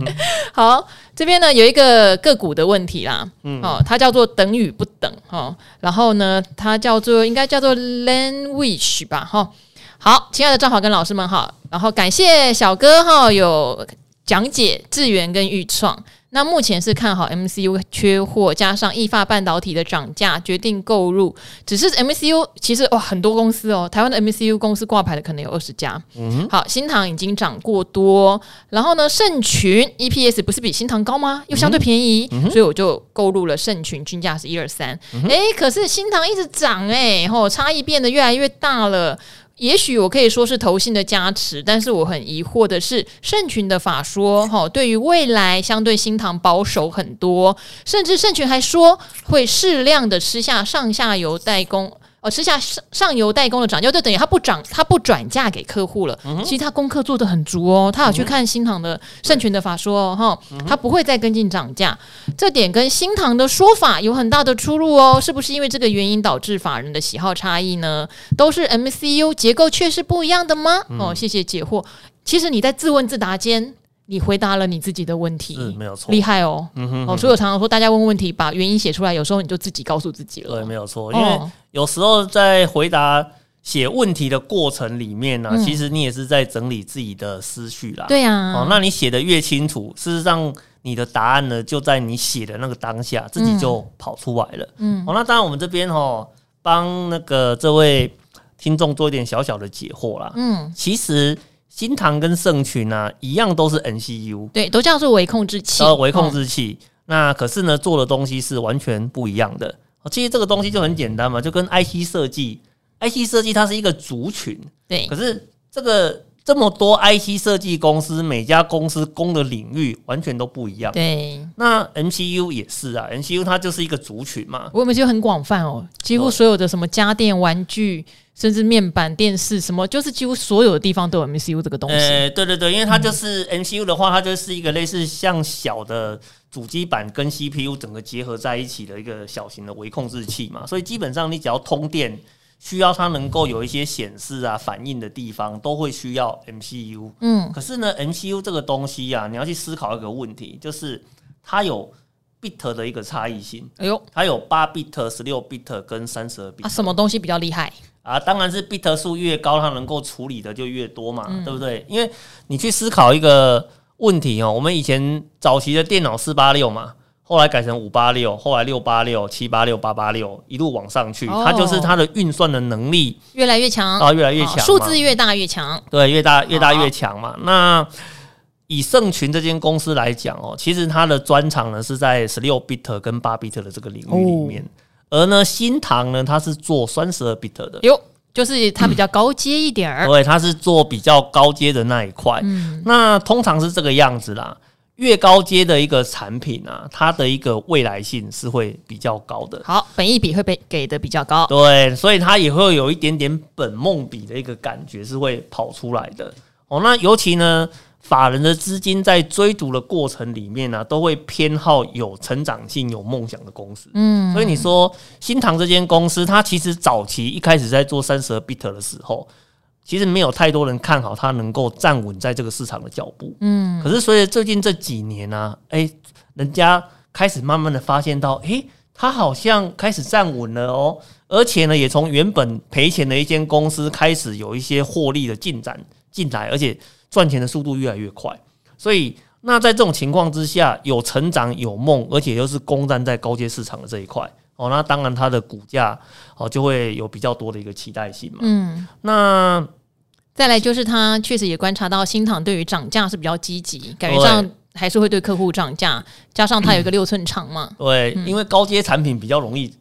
Speaker 1: 好，这边呢有一个个股的问题啦。嗯，哦，它叫做等与不等哈。然后呢，它叫做应该叫做 Language 吧，哈。好，亲爱的赵华跟老师们好，然后感谢小哥哈有讲解智源跟预创。那目前是看好 MCU 缺货，加上易发半导体的涨价，决定购入。只是 MCU 其实哇，很多公司哦，台湾的 MCU 公司挂牌的可能有二十家。嗯，好，新塘已经涨过多，然后呢，盛群 EPS 不是比新塘高吗？又相对便宜，嗯、所以我就购入了盛群，均价是一二三。哎，可是新塘一直涨哎，吼，差异变得越来越大了。也许我可以说是投信的加持，但是我很疑惑的是，盛群的法说哈，对于未来相对新塘保守很多，甚至盛群还说会适量的吃下上下游代工。哦，吃下上上游代工的涨价，就等于他不涨，他不转嫁给客户了。嗯、其实他功课做的很足哦，他有去看新唐的圣权的法说哦，哈、嗯，他不会再跟进涨价，这点跟新唐的说法有很大的出入哦。是不是因为这个原因导致法人的喜好差异呢？都是 MCU 结构确实不一样的吗？嗯、哦，谢谢解惑。其实你在自问自答间。你回答了你自己的问题，
Speaker 2: 是没有错，
Speaker 1: 厉害哦。嗯哼，哼，哦，所以我常常说，大家问问题，把原因写出来，有时候你就自己告诉自己了。
Speaker 2: 对，没有错，因为有时候在回答写问题的过程里面呢、啊，嗯、其实你也是在整理自己的思绪啦。
Speaker 1: 对呀、啊，
Speaker 2: 哦，那你写的越清楚，事实上你的答案呢，就在你写的那个当下，自己就跑出来了。嗯，哦，那当然我们这边哦，帮那个这位听众做一点小小的解惑啦。嗯，其实。新唐跟盛群啊，一样都是 NCU，
Speaker 1: 对，都叫做微控制器。
Speaker 2: 呃，微控制器，哦、那可是呢，做的东西是完全不一样的。其实这个东西就很简单嘛，就跟 IC 设计，IC 设计它是一个族群，
Speaker 1: 对。
Speaker 2: 可是这个这么多 IC 设计公司，每家公司攻的领域完全都不一样。
Speaker 1: 对。
Speaker 2: 那 MCU 也是啊，MCU 它就是一个族群嘛。
Speaker 1: 我们就很广泛哦，几乎所有的什么家电、玩具。甚至面板、电视什么，就是几乎所有的地方都有 MCU 这个东西。呃，
Speaker 2: 对对对，因为它就是 MCU 的话，它就是一个类似像小的主机板跟 CPU 整个结合在一起的一个小型的微控制器嘛。所以基本上你只要通电，需要它能够有一些显示啊、反应的地方，都会需要 MCU。嗯，可是呢，MCU 这个东西啊，你要去思考一个问题，就是它有 bit 的一个差异性。哎呦，它有八 bit、十六 bit 跟三十二 bit。
Speaker 1: 啊，什么东西比较厉害？
Speaker 2: 啊，当然是 bit 数越高，它能够处理的就越多嘛，嗯、对不对？因为你去思考一个问题哦，我们以前早期的电脑四八六嘛，后来改成五八六，后来六八六、七八六、八八六，一路往上去，哦、它就是它的运算的能力
Speaker 1: 越来越强。
Speaker 2: 啊，越来越强，
Speaker 1: 数字越大越强，
Speaker 2: 对，越大越大越强嘛。好那以盛群这间公司来讲哦，其实它的专长呢是在十六 bit 跟八 bit 的这个领域里面。哦。而呢，新唐呢，它是做三十二 bit 的，
Speaker 1: 哟，就是它比较高阶一点儿，
Speaker 2: 对，它是做比较高阶的那一块。嗯，那通常是这个样子啦，越高阶的一个产品啊，它的一个未来性是会比较高的。
Speaker 1: 好，本益比会被给的比较高，
Speaker 2: 对，所以它也会有一点点本梦比的一个感觉是会跑出来的。哦，那尤其呢。法人的资金在追逐的过程里面呢、啊，都会偏好有成长性、有梦想的公司。嗯，所以你说新唐这间公司，它其实早期一开始在做三十二 bit 的时候，其实没有太多人看好它能够站稳在这个市场的脚步。嗯，可是随着最近这几年呢、啊，哎、欸，人家开始慢慢的发现到，哎、欸，它好像开始站稳了哦，而且呢，也从原本赔钱的一间公司开始有一些获利的进展进来，而且。赚钱的速度越来越快，所以那在这种情况之下，有成长有梦，而且又是攻占在高阶市场的这一块哦，那当然它的股价哦就会有比较多的一个期待性嘛。嗯，那
Speaker 1: 再来就是他确实也观察到新唐对于涨价是比较积极，感觉上还是会对客户涨价，加上它有一个 六寸厂嘛。
Speaker 2: 对，因为高阶产品比较容易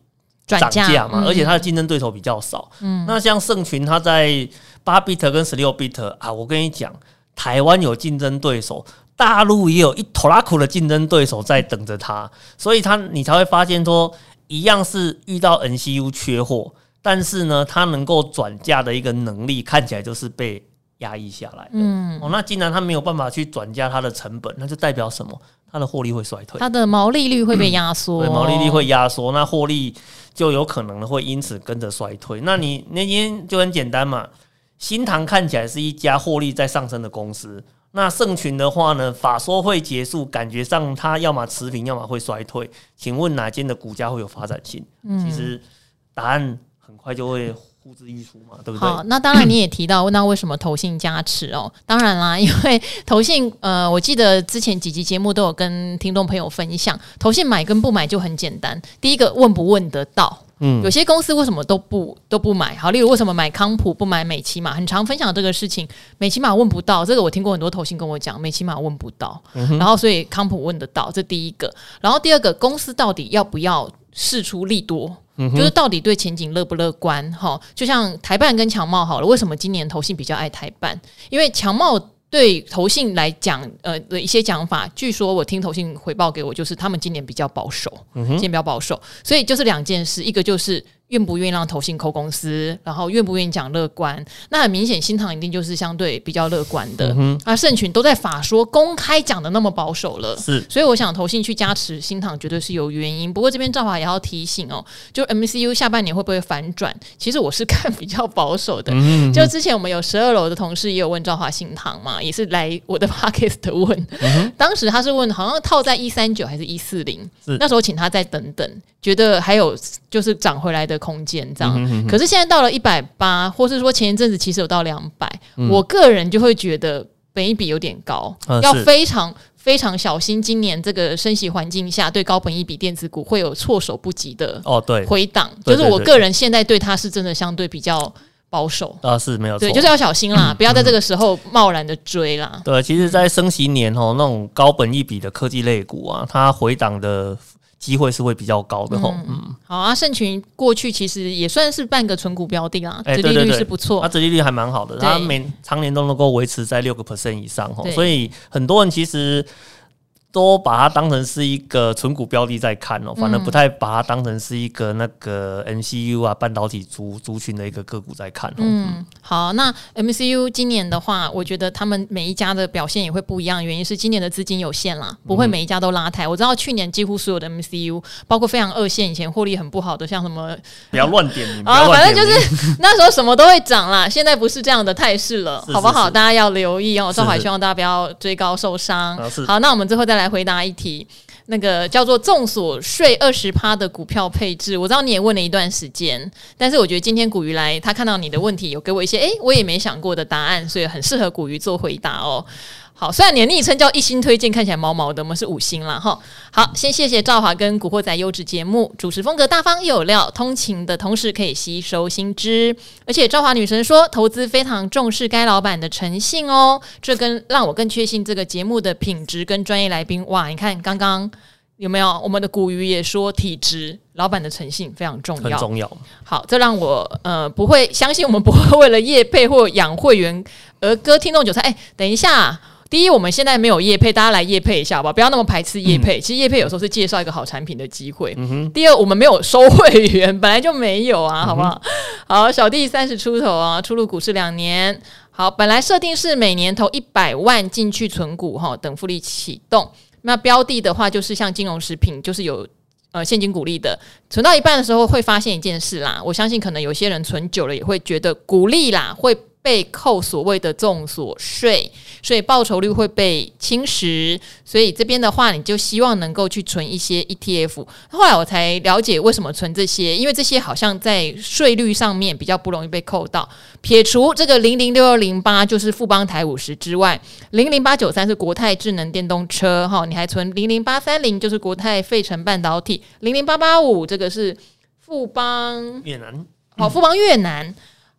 Speaker 2: 涨价嘛，而且它的竞争对手比较少。嗯，那像盛群，它在八 bit 跟十六 bit 啊，我跟你讲。台湾有竞争对手，大陆也有一头拉苦的竞争对手在等着他，所以他你才会发现说，一样是遇到 NCU 缺货，但是呢，它能够转嫁的一个能力看起来就是被压抑下来的。嗯，哦，那既然它没有办法去转嫁它的成本，那就代表什么？它的获利会衰退，
Speaker 1: 它的毛利率会被压缩，
Speaker 2: 对，毛利率会压缩，那获利就有可能会因此跟着衰退。那你那天就很简单嘛。新塘看起来是一家获利在上升的公司，那盛群的话呢？法说会结束，感觉上它要么持平，要么会衰退。请问哪间的股价会有发展性？嗯，其实答案很快就会呼之欲出嘛，对不对？
Speaker 1: 好，那当然你也提到，问到为什么投信加持哦？当然啦，因为投信呃，我记得之前几集节目都有跟听众朋友分享，投信买跟不买就很简单。第一个问不问得到？嗯，有些公司为什么都不都不买？好，例如为什么买康普不买美琪玛？很常分享这个事情。美琪玛问不到，这个我听过很多投信跟我讲，美琪玛问不到，嗯、然后所以康普问得到，这第一个。然后第二个，公司到底要不要释出利多？嗯、就是到底对前景乐不乐观？哈，就像台办跟强茂好了，为什么今年投信比较爱台办？因为强茂。对投信来讲，呃的一些讲法，据说我听投信回报给我，就是他们今年比较保守，嗯、今年比较保守，所以就是两件事，一个就是。愿不愿意让投信扣公司，然后愿不愿意讲乐观？那很明显，新塘一定就是相对比较乐观的。嗯、哼啊，盛群都在法说公开讲的那么保守了，是，所以我想投信去加持新塘绝对是有原因。不过这边赵华也要提醒哦，就 MCU 下半年会不会反转？其实我是看比较保守的。嗯、就之前我们有十二楼的同事也有问赵华新塘嘛，也是来我的 Podcast 问，嗯、当时他是问好像套在一三九还是一四零，那时候请他再等等，觉得还有就是涨回来的。空间这样，嗯、哼哼，可是现在到了一百八，或是说前一阵子其实有到两百、嗯，我个人就会觉得本一比有点高，嗯、要非常非常小心。今年这个升息环境下，对高本一比电子股会有措手不及的哦，对，回档。就是我个人现在对它是真的相对比较保守
Speaker 2: 啊，是没有错，
Speaker 1: 对，就是要小心啦，嗯、不要在这个时候贸然的追啦。
Speaker 2: 对，其实，在升息年哦，那种高本一比的科技类股啊，它回档的。机会是会比较高的吼，嗯，
Speaker 1: 好啊，盛群过去其实也算是半个纯股标的啊，折利率是不错，
Speaker 2: 它折利率还蛮好的，它每常年都能够维持在六个 percent 以上吼，所以很多人其实。都把它当成是一个存股标的在看哦，反而不太把它当成是一个那个 MCU 啊半导体族族群的一个个股在看哦。
Speaker 1: 嗯，好，那 MCU 今年的话，我觉得他们每一家的表现也会不一样，原因是今年的资金有限啦，不会每一家都拉抬。我知道去年几乎所有的 MCU，包括非常二线以前获利很不好的，像什么
Speaker 2: 不要乱点名
Speaker 1: 啊，反正就是那时候什么都会涨啦，现在不是这样的态势了，好不好？大家要留意哦。赵海希望大家不要追高受伤。好，那我们最后再来。来回答一题，那个叫做“众所税二十趴”的股票配置，我知道你也问了一段时间，但是我觉得今天古鱼来，他看到你的问题，有给我一些诶、我也没想过的答案，所以很适合古鱼做回答哦。好，虽然你的昵称叫一星推荐，看起来毛毛的，我们是五星啦。哈。好，先谢谢赵华跟古惑仔优质节目，主持风格大方又有料，通勤的同时可以吸收新知。而且赵华女神说，投资非常重视该老板的诚信哦，这跟让我更确信这个节目的品质跟专业来宾。哇，你看刚刚有没有我们的古鱼也说体质，老板的诚信非常重要，
Speaker 2: 很重要。
Speaker 1: 好，这让我呃不会相信我们不会为了业配或养会员而割听众韭菜。哎，等一下。第一，我们现在没有业配，大家来业配一下吧，不要那么排斥业配。嗯、其实业配有时候是介绍一个好产品的机会。第二，我们没有收会员，本来就没有啊，好不好？嗯、好，小弟三十出头啊，出入股市两年。好好，本来设定是每年投一百万进去存股哈，等复利启动。那标的的话，就是像金融食品，就是有呃现金股利的。存到一半的时候，会发现一件事啦。我相信可能有些人存久了，也会觉得股利啦会。被扣所谓的重所税，所以报酬率会被侵蚀。所以这边的话，你就希望能够去存一些 ETF。后来我才了解为什么存这些，因为这些好像在税率上面比较不容易被扣到。撇除这个零零六二零八就是富邦台五十之外，零零八九三是国泰智能电动车哈，你还存零零八三零就是国泰费城半导体，零零八八五这个是富邦
Speaker 2: 越南，
Speaker 1: 好，富邦越南。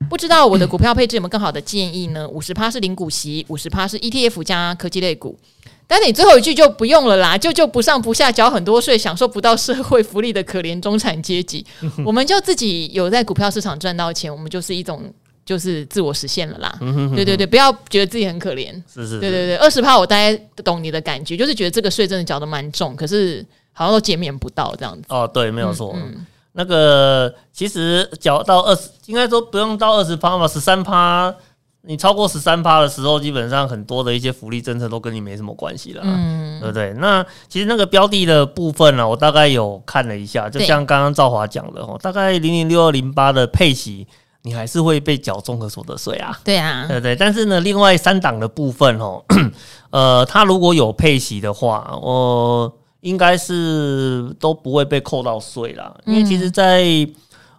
Speaker 1: 不知道我的股票配置有没有更好的建议呢？五十趴是零股息，五十趴是 ETF 加科技类股。但你最后一句就不用了啦，就就不上不下，缴很多税，享受不到社会福利的可怜中产阶级，我们就自己有在股票市场赚到钱，我们就是一种就是自我实现了啦。对对对，不要觉得自己很可怜。
Speaker 2: 是是，是，
Speaker 1: 对对对，二十趴我大概懂你的感觉，就是觉得这个税真的缴得蛮重，可是好像都减免不到这样子。
Speaker 2: 哦，对，没有错。嗯嗯那个其实缴到二十，应该说不用到二十趴嘛，十三趴，你超过十三趴的时候，基本上很多的一些福利政策都跟你没什么关系了，嗯，对不对？那其实那个标的的部分呢，我大概有看了一下，就像刚刚赵华讲的哦，大概零零六二零八的配息，你还是会被缴综合所得税啊，
Speaker 1: 对啊，
Speaker 2: 对对。但是呢，另外三档的部分哦，呃，它如果有配息的话，我。应该是都不会被扣到税啦，因为其实，在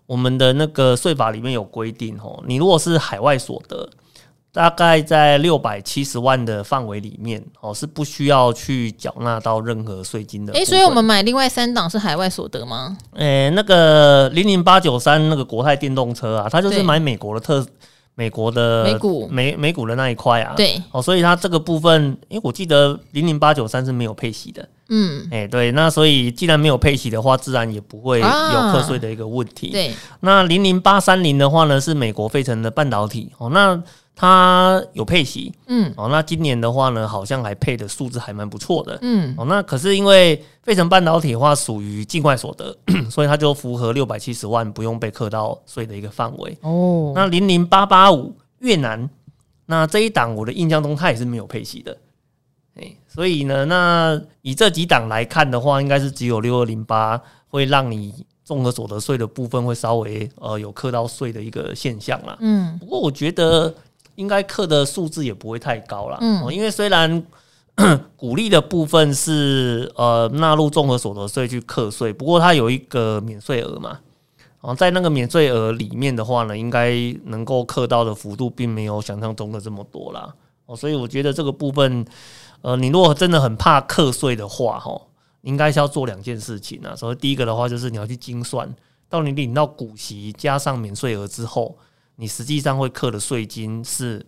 Speaker 2: 我们的那个税法里面有规定哦，你如果是海外所得，大概在六百七十万的范围里面哦，是不需要去缴纳到任何税金的。诶，
Speaker 1: 所以我们买另外三档是海外所得吗？
Speaker 2: 诶，那个零零八九三那个国泰电动车啊，它就是买美国的特。美国的美股。美美股的那一块啊，
Speaker 1: 对。
Speaker 2: 哦，所以它这个部分，因为我记得零零八九三是没有配息的，嗯，哎、欸、对，那所以既然没有配息的话，自然也不会有课税的一个问题。啊、对，那零零八三零的话呢，是美国费城的半导体。哦，那。它有配息，嗯，哦，那今年的话呢，好像还配的数字还蛮不错的，嗯，哦，那可是因为费城半导体的话属于境外所得，所以它就符合六百七十万不用被课到税的一个范围。哦，那零零八八五越南，那这一档我的印象中它也是没有配息的，哎，所以呢，那以这几档来看的话，应该是只有六二零八会让你综合所得税的部分会稍微呃有课到税的一个现象啦。嗯，不过我觉得。应该课的数字也不会太高啦，嗯，因为虽然 鼓励的部分是呃纳入综合所得税去课税，不过它有一个免税额嘛，哦，在那个免税额里面的话呢，应该能够课到的幅度并没有想象中的这么多啦，哦，所以我觉得这个部分，呃，你如果真的很怕课税的话，哈，应该是要做两件事情啊。所以第一个的话就是你要去精算，到你领到股息加上免税额之后。你实际上会扣的税金是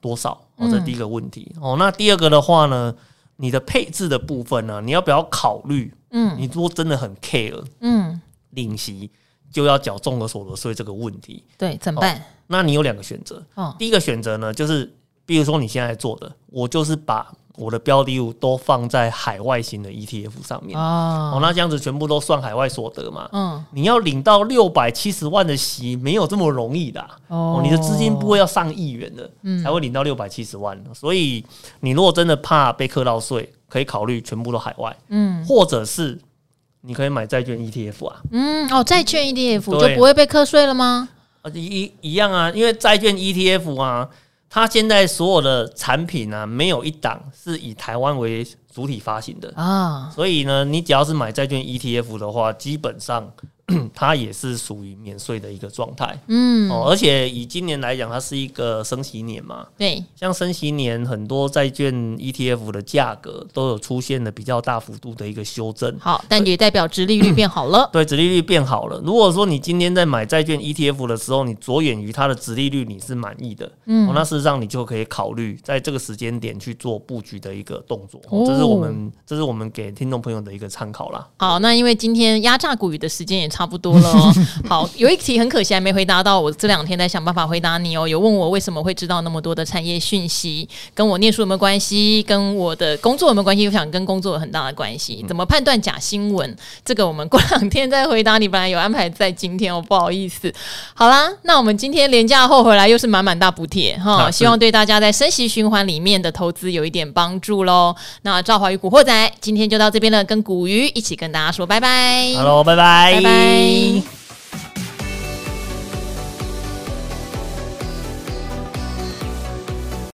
Speaker 2: 多少？哦，这第一个问题。哦，那第二个的话呢，你的配置的部分呢，你要不要考虑？嗯，你如果真的很 care，嗯，领息就要缴综合所得税这个问题，
Speaker 1: 对，怎么办？
Speaker 2: 那你有两个选择。哦，第一个选择呢，就是比如说你现在做的，我就是把。我的标的物都放在海外型的 ETF 上面哦，哦，那这样子全部都算海外所得嘛？嗯，你要领到六百七十万的息，没有这么容易的哦，哦。你的资金不会要上亿元的，嗯，才会领到六百七十万。所以你如果真的怕被课到税，可以考虑全部都海外，嗯，或者是你可以买债券 ETF 啊，
Speaker 1: 嗯，哦，债券 ETF 就不会被课税了吗？
Speaker 2: 啊，一一样啊，因为债券 ETF 啊。它现在所有的产品呢、啊，没有一档是以台湾为主体发行的啊，所以呢，你只要是买债券 ETF 的话，基本上。它也是属于免税的一个状态，嗯，哦，而且以今年来讲，它是一个升息年嘛，
Speaker 1: 对，
Speaker 2: 像升息年，很多债券 ETF 的价格都有出现了比较大幅度的一个修正，
Speaker 1: 好，但也代表殖利率变好了，
Speaker 2: 对，殖利率变好了。如果说你今天在买债券 ETF 的时候，你着眼于它的殖利率，你是满意的，嗯，那事实上你就可以考虑在这个时间点去做布局的一个动作，这是我们这是我们给听众朋友的一个参考啦。
Speaker 1: 好，那因为今天压榨股语的时间也差。差不多了哦。好，有一题很可惜还没回答到，我这两天在想办法回答你哦。有问我为什么会知道那么多的产业讯息，跟我念书有没有关系，跟我的工作有没有关系？我想跟工作有很大的关系。怎么判断假新闻？这个我们过两天再回答你。本来有安排在今天哦，不好意思。好啦，那我们今天廉价后回来又是满满大补贴哈，希望对大家在升息循环里面的投资有一点帮助喽。那赵华与古惑仔今天就到这边了，跟古鱼一起跟大家说拜拜。
Speaker 2: Hello，拜拜，
Speaker 1: 拜拜。bem.